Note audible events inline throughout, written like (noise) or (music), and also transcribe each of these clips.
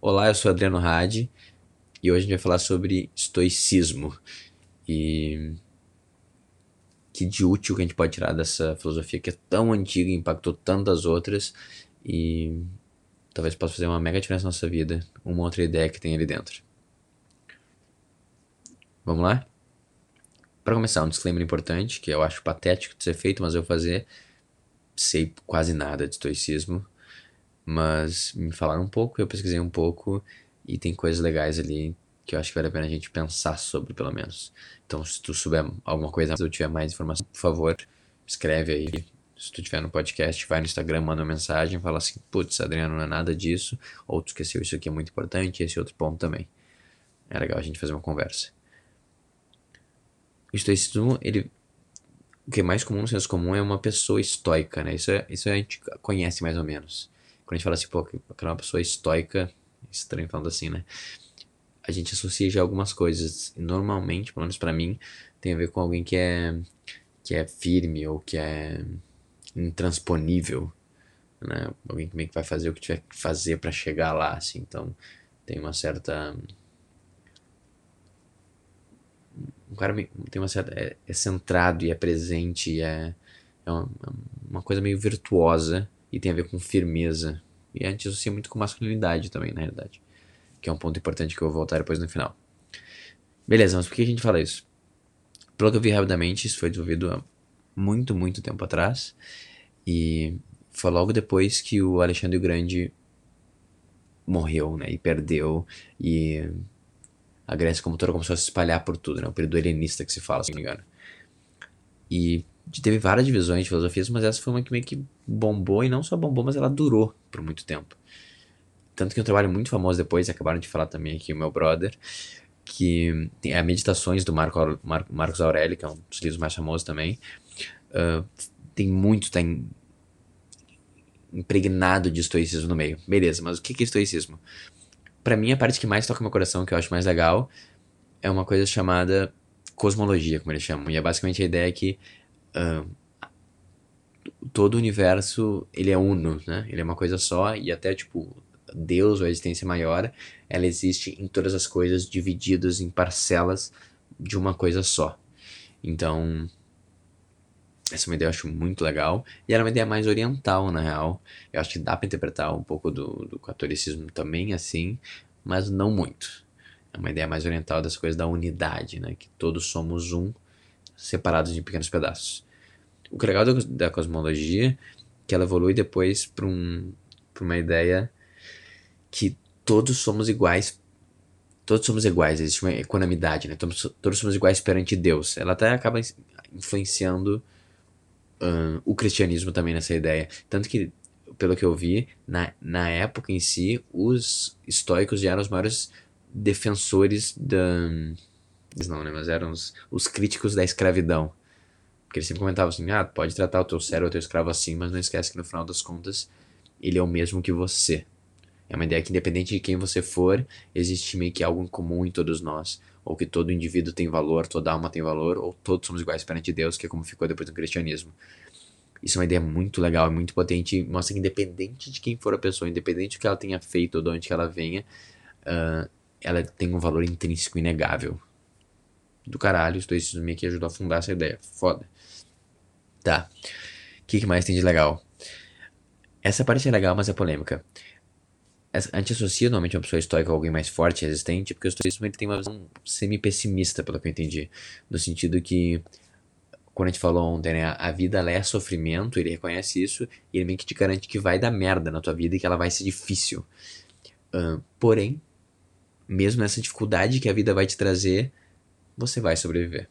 Olá, eu sou Adriano Hadi e hoje a gente vai falar sobre estoicismo e que de útil que a gente pode tirar dessa filosofia que é tão antiga e impactou tantas outras e talvez possa fazer uma mega diferença na nossa vida, uma outra ideia que tem ali dentro. Vamos lá? Para começar, um disclaimer importante que eu acho patético de ser feito, mas eu vou fazer sei quase nada de estoicismo, mas me falaram um pouco, eu pesquisei um pouco e tem coisas legais ali que eu acho que vale a pena a gente pensar sobre, pelo menos. Então, se tu souber alguma coisa, se tu tiver mais informação, por favor, escreve aí. Se tu tiver no podcast, vai no Instagram, manda uma mensagem, fala assim, putz, Adriano, não é nada disso, ou tu esqueceu isso aqui é muito importante, esse outro ponto também. É legal a gente fazer uma conversa. O estoicismo, ele o que é mais comum no senso comum é uma pessoa estoica, né? Isso, é, isso a gente conhece mais ou menos. Quando a gente fala assim, pô, que é uma pessoa estoica, estranho falando assim, né? A gente associa já algumas coisas. Normalmente, pelo menos pra mim, tem a ver com alguém que é, que é firme ou que é intransponível, né? Alguém que meio que vai fazer o que tiver que fazer para chegar lá, assim. Então, tem uma certa um cara tem uma certa. É, é, centrado e é presente, e é, é uma, uma, coisa meio virtuosa e tem a ver com firmeza. E a gente associa muito com masculinidade também, na realidade. Que é um ponto importante que eu vou voltar depois no final. Beleza, mas por que a gente fala isso? Pelo que eu vi rapidamente, isso foi desenvolvido há muito, muito tempo atrás. E foi logo depois que o Alexandre o Grande morreu, né? E perdeu. E a Grécia como toda começou a se espalhar por tudo, né? O período helenista que se fala, se não me engano. E teve várias divisões de filosofias, mas essa foi uma que meio que bombou, e não só bombou, mas ela durou por muito tempo. Tanto que um trabalho muito famoso depois, acabaram de falar também aqui o meu brother, que tem a Meditações do Marco, Mar, Marcos Aurélio, que é um dos livros mais famosos também. Uh, tem muito, tem impregnado de estoicismo no meio. Beleza, mas o que é estoicismo? para mim, a parte que mais toca meu coração, que eu acho mais legal, é uma coisa chamada cosmologia, como eles chamam. E é basicamente a ideia que uh, todo o universo, ele é uno, né? Ele é uma coisa só e até, tipo, Deus ou a existência maior, ela existe em todas as coisas divididas em parcelas de uma coisa só. Então, essa é uma ideia eu acho muito legal. E era uma ideia mais oriental, na real. Eu acho que dá para interpretar um pouco do, do catolicismo também assim, mas não muito. É uma ideia mais oriental das coisas da unidade, né? Que todos somos um, separados em pequenos pedaços. O que é legal da, cosmologia que ela evolui depois para um, uma ideia que todos somos iguais todos somos iguais, existe uma equanimidade, né? Todos, todos somos iguais perante Deus. Ela até acaba influenciando uh, o cristianismo também nessa ideia. Tanto que, pelo que eu vi, na, na época em si, os estoicos já eram os maiores defensores da. Não, né? Mas eram os, os críticos da escravidão. Porque eles sempre comentavam assim: ah, pode tratar o teu servo, o teu escravo assim, mas não esquece que no final das contas ele é o mesmo que você. É uma ideia que, independente de quem você for, existe meio que algo em comum em todos nós. Ou que todo indivíduo tem valor, toda alma tem valor, ou todos somos iguais perante Deus, que é como ficou depois do cristianismo. Isso é uma ideia muito legal, é muito potente. Mostra que, independente de quem for a pessoa, independente do que ela tenha feito ou de onde ela venha, uh, ela tem um valor intrínseco inegável. Do caralho, estou isso meio que ajudou a fundar essa ideia. Foda. Tá. O que, que mais tem de legal? Essa parte é legal, mas é polêmica a gente associa normalmente uma pessoa estoica a alguém mais forte, resistente, porque o estoicismo ele tem uma visão semi-pessimista, pelo que eu entendi. No sentido que, quando a gente falou ontem, né, a vida ela é sofrimento, ele reconhece isso, e ele meio que te garante que vai dar merda na tua vida e que ela vai ser difícil. Uh, porém, mesmo nessa dificuldade que a vida vai te trazer, você vai sobreviver.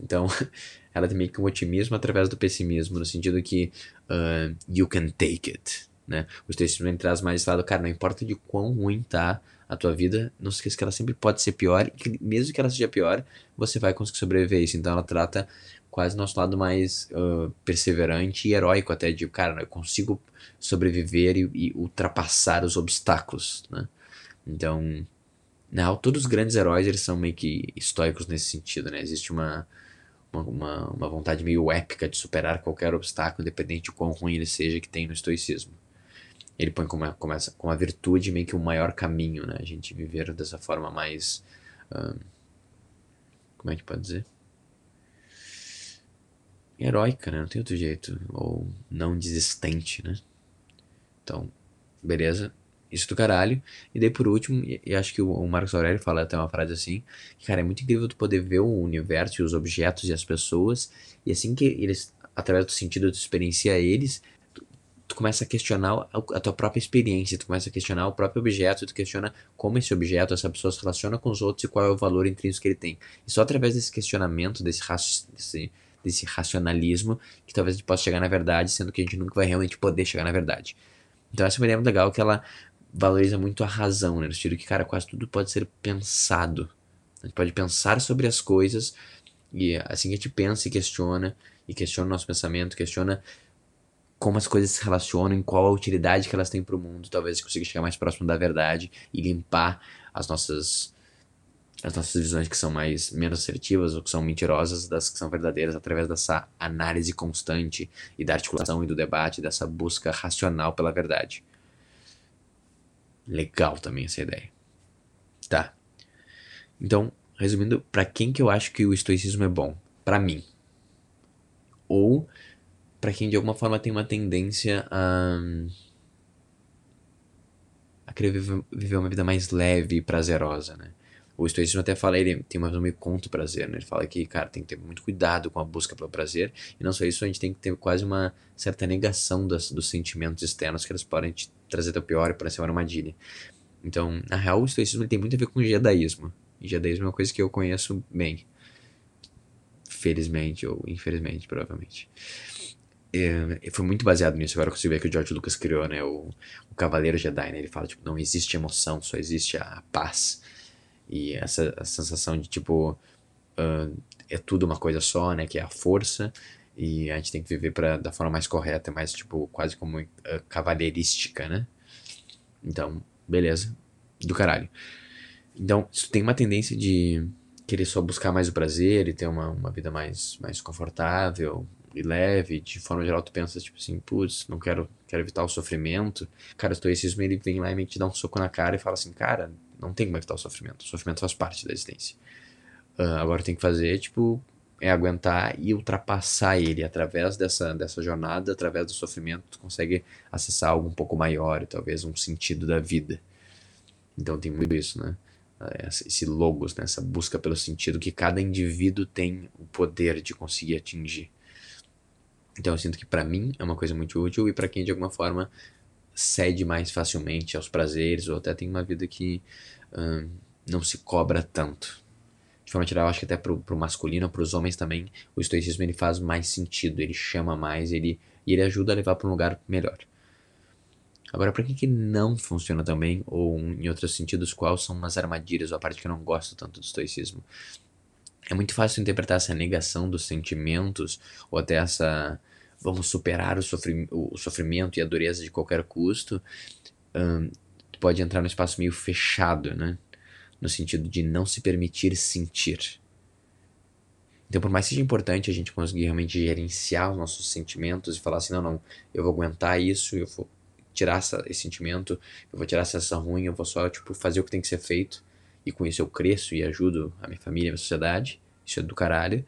Então, (laughs) ela tem meio que um otimismo através do pessimismo, no sentido que uh, you can take it né? O estoicismo traz mais esse lado, cara, não importa de quão ruim tá a tua vida, não se esqueça que ela sempre pode ser pior e que mesmo que ela seja pior, você vai conseguir sobreviver a isso. Então ela trata quase nosso lado mais uh, perseverante e heróico até de, cara, eu consigo sobreviver e, e ultrapassar os obstáculos, né? Então, na real, todos os grandes heróis, eles são meio que estoicos nesse sentido, né? Existe uma, uma, uma vontade meio épica de superar qualquer obstáculo, independente de quão ruim ele seja, que tem no estoicismo. Ele põe como, como, essa, como a virtude meio que o maior caminho, né? A gente viver dessa forma mais. Uh, como é que pode dizer? Heróica, né? Não tem outro jeito. Ou não desistente, né? Então, beleza. Isso do caralho. E daí por último, e acho que o Marcos Aurélio fala até uma frase assim, que, cara, é muito incrível tu poder ver o universo e os objetos e as pessoas, e assim que eles, através do sentido, tu experiencia eles, tu, tu começa a questionar a, a, tua própria experiência, tu começa a questionar o próprio objeto, tu questiona como esse objeto, essa pessoa se relaciona com os outros e qual é o valor intrínseco que ele tem. E só através desse questionamento, desse, desse, desse racionalismo, que talvez a gente possa chegar na verdade, sendo que a gente nunca vai realmente poder chegar na verdade. Então essa é uma ideia muito legal que ela valoriza muito a razão, né? No sentido que, cara, quase tudo pode ser pensado. A gente pode pensar sobre as coisas e assim que a gente pensa e questiona, e questiona o nosso pensamento, questiona como as coisas se relacionam, qual a utilidade que elas têm para o mundo, talvez consiga chegar mais próximo da verdade e limpar as nossas as nossas visões que são mais menos assertivas ou que são mentirosas das que são verdadeiras através dessa análise constante e da articulação e do debate, dessa busca racional pela verdade. Legal também essa ideia. Tá. Então, resumindo, para quem que eu acho que o estoicismo é bom? Para mim. Ou para quem de alguma forma tem uma tendência a a querer viver uma vida mais leve e prazerosa, né? O estoicismo até fala, ele tem uma visão meio contra o prazer, né? Ele fala que, cara, tem que ter muito cuidado com a busca pelo prazer. E não só isso, a gente tem que ter quase uma certa negação das, dos sentimentos externos que eles podem te trazer o pior e parecer uma armadilha. Então, na real, o estoicismo tem muito a ver com o jadaísmo. E jadaísmo é uma coisa que eu conheço bem. Felizmente ou infelizmente, provavelmente. É, foi muito baseado nisso. Agora eu consigo ver que o George Lucas criou, né? O, o Cavaleiro Jedi, né? Ele fala, tipo, não existe emoção, só existe a paz. E essa sensação de tipo uh, é tudo uma coisa só, né? Que é a força e a gente tem que viver pra, da forma mais correta, mais tipo quase como uh, cavalheirística, né? Então, beleza, do caralho. Então, isso tem uma tendência de querer só buscar mais o prazer e ter uma, uma vida mais, mais confortável e leve. De forma geral, tu pensa, tipo assim, putz, não quero, quero evitar o sofrimento. Cara, o estoicismo, ele vem lá e te dá um soco na cara e fala assim, cara, não tem como evitar o sofrimento. O sofrimento faz parte da existência. Uh, agora tem que fazer, tipo, é aguentar e ultrapassar ele através dessa, dessa jornada, através do sofrimento, tu consegue acessar algo um pouco maior, talvez um sentido da vida. Então tem muito isso, né? Esse logos, né? essa busca pelo sentido que cada indivíduo tem o poder de conseguir atingir. Então eu sinto que para mim é uma coisa muito útil e para quem de alguma forma cede mais facilmente aos prazeres ou até tem uma vida que hum, não se cobra tanto. De forma geral, acho que até pro, pro masculino, para os homens também, o estoicismo ele faz mais sentido, ele chama mais, ele e ele ajuda a levar para um lugar melhor. Agora, para quem que não funciona também, ou em outros sentidos, quais são as armadilhas, ou a parte que eu não gosto tanto do estoicismo? É muito fácil interpretar essa negação dos sentimentos, ou até essa vamos superar o, sofri o sofrimento e a dureza de qualquer custo, um, pode entrar num espaço meio fechado, né? No sentido de não se permitir sentir. Então, por mais que seja importante a gente conseguir realmente gerenciar os nossos sentimentos e falar assim, não, não, eu vou aguentar isso, eu vou tirar essa, esse sentimento, eu vou tirar essa sensação ruim, eu vou só, tipo, fazer o que tem que ser feito, e com isso eu cresço e ajudo a minha família, a minha sociedade, isso é do caralho.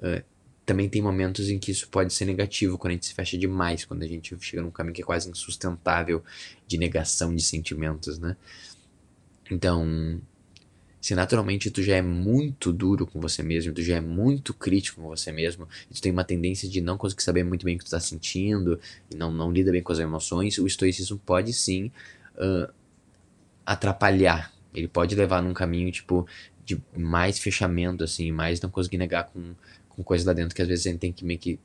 Uh, também tem momentos em que isso pode ser negativo, quando a gente se fecha demais, quando a gente chega num caminho que é quase insustentável de negação de sentimentos, né? Então, se naturalmente tu já é muito duro com você mesmo, tu já é muito crítico com você mesmo, e tu tem uma tendência de não conseguir saber muito bem o que tu tá sentindo, e não, não lida bem com as emoções, o estoicismo pode sim uh, atrapalhar. Ele pode levar num caminho, tipo, de mais fechamento, assim, mais não conseguir negar com com coisas lá dentro que às vezes a gente tem que meio que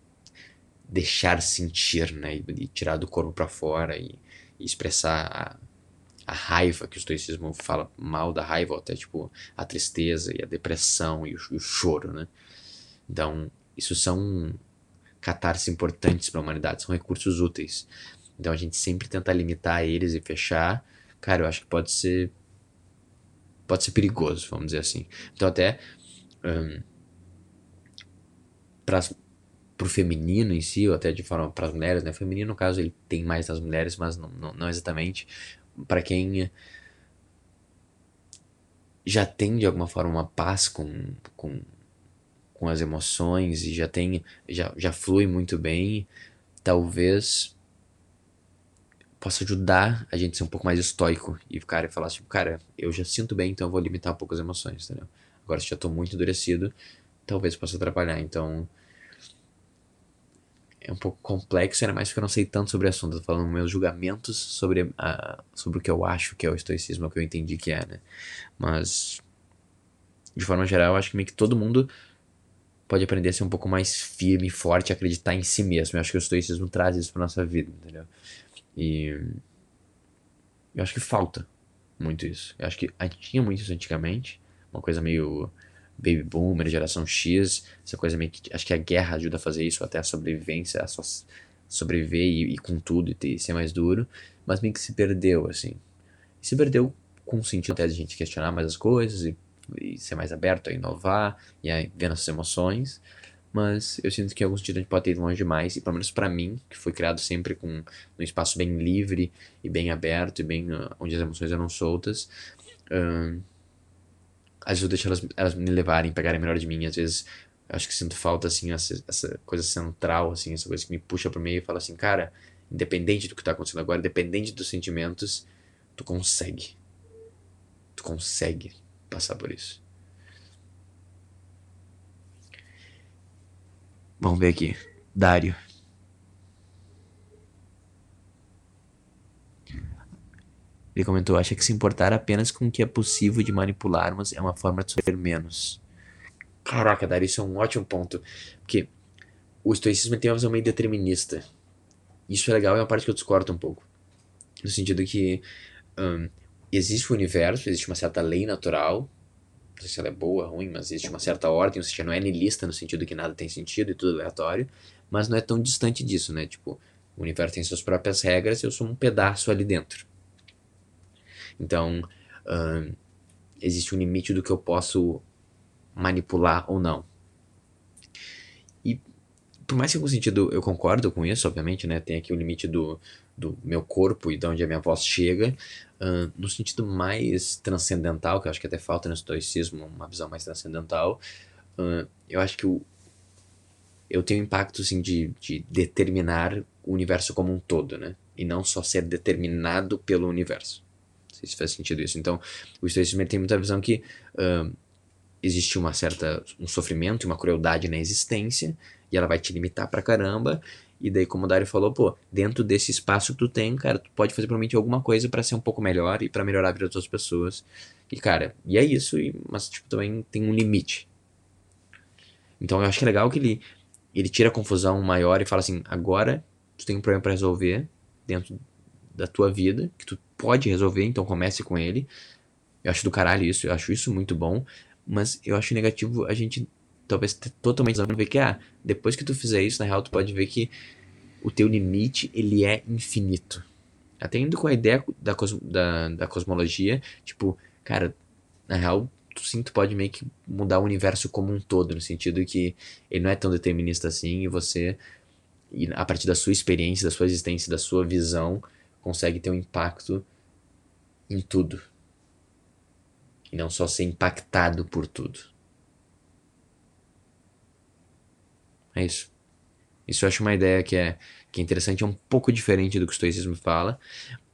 deixar sentir, né? E, e tirar do corpo para fora e, e expressar a, a, raiva, que o estoicismo fala mal da raiva, até tipo a tristeza e a depressão e o, e o choro, né? Então, isso são catarses importantes para a humanidade, são recursos úteis. Então a gente sempre tenta limitar eles e fechar. Cara, eu acho que pode ser pode ser perigoso, vamos dizer assim. Então até um, para pro feminino em si, ou até de forma para as mulheres, né? O feminino, no caso, ele tem mais nas mulheres, mas não, não, não exatamente. Para quem já tem de alguma forma uma paz com, com, com as emoções e já tem já, já flui muito bem, talvez possa ajudar a gente a ser um pouco mais estoico e cara e falar tipo, cara, eu já sinto bem, então eu vou limitar um pouco as emoções, entendeu? Agora se já tô muito endurecido, talvez possa atrapalhar, então é um pouco complexo, ainda mais porque eu não sei tanto sobre o assunto. tô falando meus julgamentos sobre, a, sobre o que eu acho que é o estoicismo, o que eu entendi que é, né? Mas, de forma geral, eu acho que meio que todo mundo pode aprender a ser um pouco mais firme, forte, acreditar em si mesmo. Eu acho que o estoicismo traz isso pra nossa vida, entendeu? E eu acho que falta muito isso. Eu acho que a gente tinha muito isso antigamente, uma coisa meio baby boomer, geração X, essa coisa meio que. Acho que a guerra ajuda a fazer isso, até a sobrevivência, a sobreviver e, e com tudo e, ter, ser mais duro, mas meio que se perdeu, assim. E se perdeu com o sentido até de a gente questionar mais as coisas e, e ser mais aberto a inovar e a ver nossas emoções. Mas eu sinto que em algum sentido a gente pode ter ido longe demais, e pelo menos para mim, que foi criado sempre com um espaço bem livre e bem aberto e bem uh, onde as emoções eram soltas, uh, às vezes eu deixo elas, elas me levarem, pegarem melhor de mim. Às vezes acho que sinto falta, assim, essa, essa coisa central, assim, essa coisa que me puxa pro meio e fala assim, cara, independente do que tá acontecendo agora, independente dos sentimentos, tu consegue. Tu consegue passar por isso. Vamos ver aqui. Dário. Ele comentou: acha que se importar apenas com o que é possível de manipularmos é uma forma de sofrer menos. Caraca, Dari, isso é um ótimo ponto. Porque o estoicismo tem uma visão meio determinista. Isso é legal, é uma parte que eu discordo um pouco. No sentido que um, existe o universo, existe uma certa lei natural. Não sei se ela é boa, ruim, mas existe uma certa ordem, ou seja, não é nihilista no sentido que nada tem sentido e tudo aleatório, mas não é tão distante disso, né? Tipo, o universo tem suas próprias regras e eu sou um pedaço ali dentro. Então, existe um limite do que eu posso manipular ou não. E por mais que em algum sentido eu concordo com isso, obviamente, né? Tem aqui o limite do, do meu corpo e de onde a minha voz chega, no sentido mais transcendental, que eu acho que até falta no estoicismo, uma visão mais transcendental, eu acho que o, eu tenho impacto assim, de, de determinar o universo como um todo, né? E não só ser determinado pelo universo se faz sentido isso. Então, o estoicismo tem muita visão que uh, existe uma certa um sofrimento uma crueldade na existência e ela vai te limitar pra caramba. E daí, como o Dário falou, pô, dentro desse espaço que tu tem, cara, tu pode fazer provavelmente alguma coisa para ser um pouco melhor e para melhorar a vida das outras pessoas. E, cara, e é isso, e, mas, tipo, também tem um limite. Então, eu acho que é legal que ele, ele tira a confusão maior e fala assim: agora tu tem um problema para resolver dentro da tua vida, que tu pode resolver, então comece com ele. Eu acho do caralho isso, eu acho isso muito bom, mas eu acho negativo a gente talvez totalmente ver que, ah, depois que tu fizer isso, na real, tu pode ver que o teu limite, ele é infinito. Até indo com a ideia da, cos da, da cosmologia, tipo, cara, na real, tu sim, tu pode meio que mudar o universo como um todo, no sentido que ele não é tão determinista assim, e você, a partir da sua experiência, da sua existência, da sua visão, consegue ter um impacto em tudo. E não só ser impactado por tudo. É isso. Isso eu acho uma ideia que é, que é interessante, é um pouco diferente do que o estoicismo fala.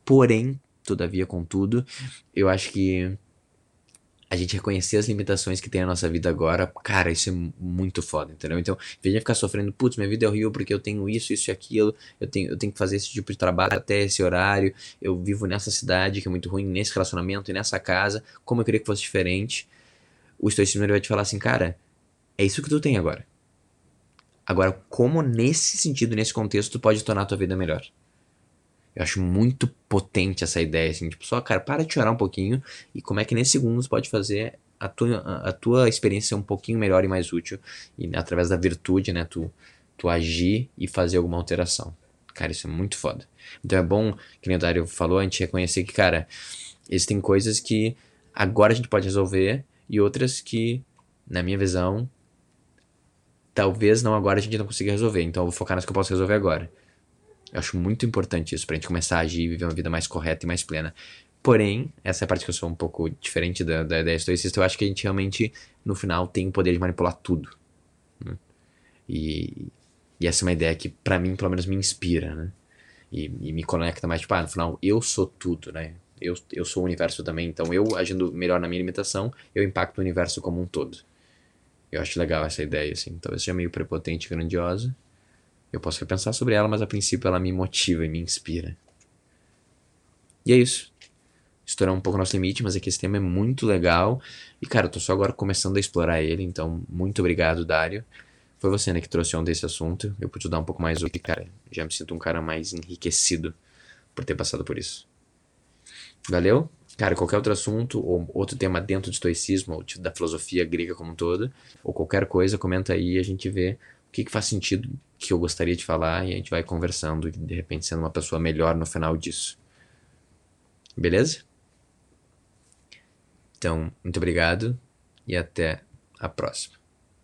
Porém, todavia, contudo, eu acho que a gente reconhecer as limitações que tem a nossa vida agora, cara, isso é muito foda, entendeu? Então, em vez de ficar sofrendo, putz, minha vida é horrível porque eu tenho isso, isso e aquilo, eu tenho, eu tenho que fazer esse tipo de trabalho até esse horário, eu vivo nessa cidade que é muito ruim, nesse relacionamento e nessa casa, como eu queria que fosse diferente. O estoicismo vai te falar assim, cara, é isso que tu tem agora. Agora, como nesse sentido, nesse contexto, tu pode tornar a tua vida melhor? Eu acho muito potente essa ideia, assim, tipo, só, cara, para de chorar um pouquinho e como é que nesses segundos pode fazer a tua, a tua experiência ser um pouquinho melhor e mais útil e através da virtude, né, tu, tu agir e fazer alguma alteração. Cara, isso é muito foda. Então é bom, que o Dário falou, a gente reconhecer que, cara, existem coisas que agora a gente pode resolver e outras que, na minha visão, talvez não agora a gente não consiga resolver, então eu vou focar nas que eu posso resolver agora. Eu acho muito importante isso pra gente começar a agir e viver uma vida mais correta e mais plena. Porém, essa é a parte que eu sou um pouco diferente da, da ideia estoicista. Eu acho que a gente realmente, no final, tem o poder de manipular tudo. Né? E, e essa é uma ideia que, para mim, pelo menos, me inspira, né? E, e, me conecta mais, tipo, ah, no final, eu sou tudo, né? Eu, eu sou o universo também, então eu agindo melhor na minha limitação, eu impacto o universo como um todo. Eu acho legal essa ideia, assim. Talvez seja meio prepotente e grandiosa. Eu posso repensar sobre ela, mas a princípio ela me motiva e me inspira. E é isso. Estourar um pouco nosso limite, mas é que esse tema é muito legal. E, cara, eu tô só agora começando a explorar ele, então muito obrigado, Dário. Foi você, né, que trouxe ontem esse assunto. Eu pude dar um pouco mais hoje, cara. Já me sinto um cara mais enriquecido por ter passado por isso. Valeu? Cara, qualquer outro assunto ou outro tema dentro do estoicismo ou da filosofia grega como um todo, ou qualquer coisa, comenta aí e a gente vê o que, que faz sentido que eu gostaria de falar e a gente vai conversando e de repente sendo uma pessoa melhor no final disso. Beleza? Então, muito obrigado e até a próxima.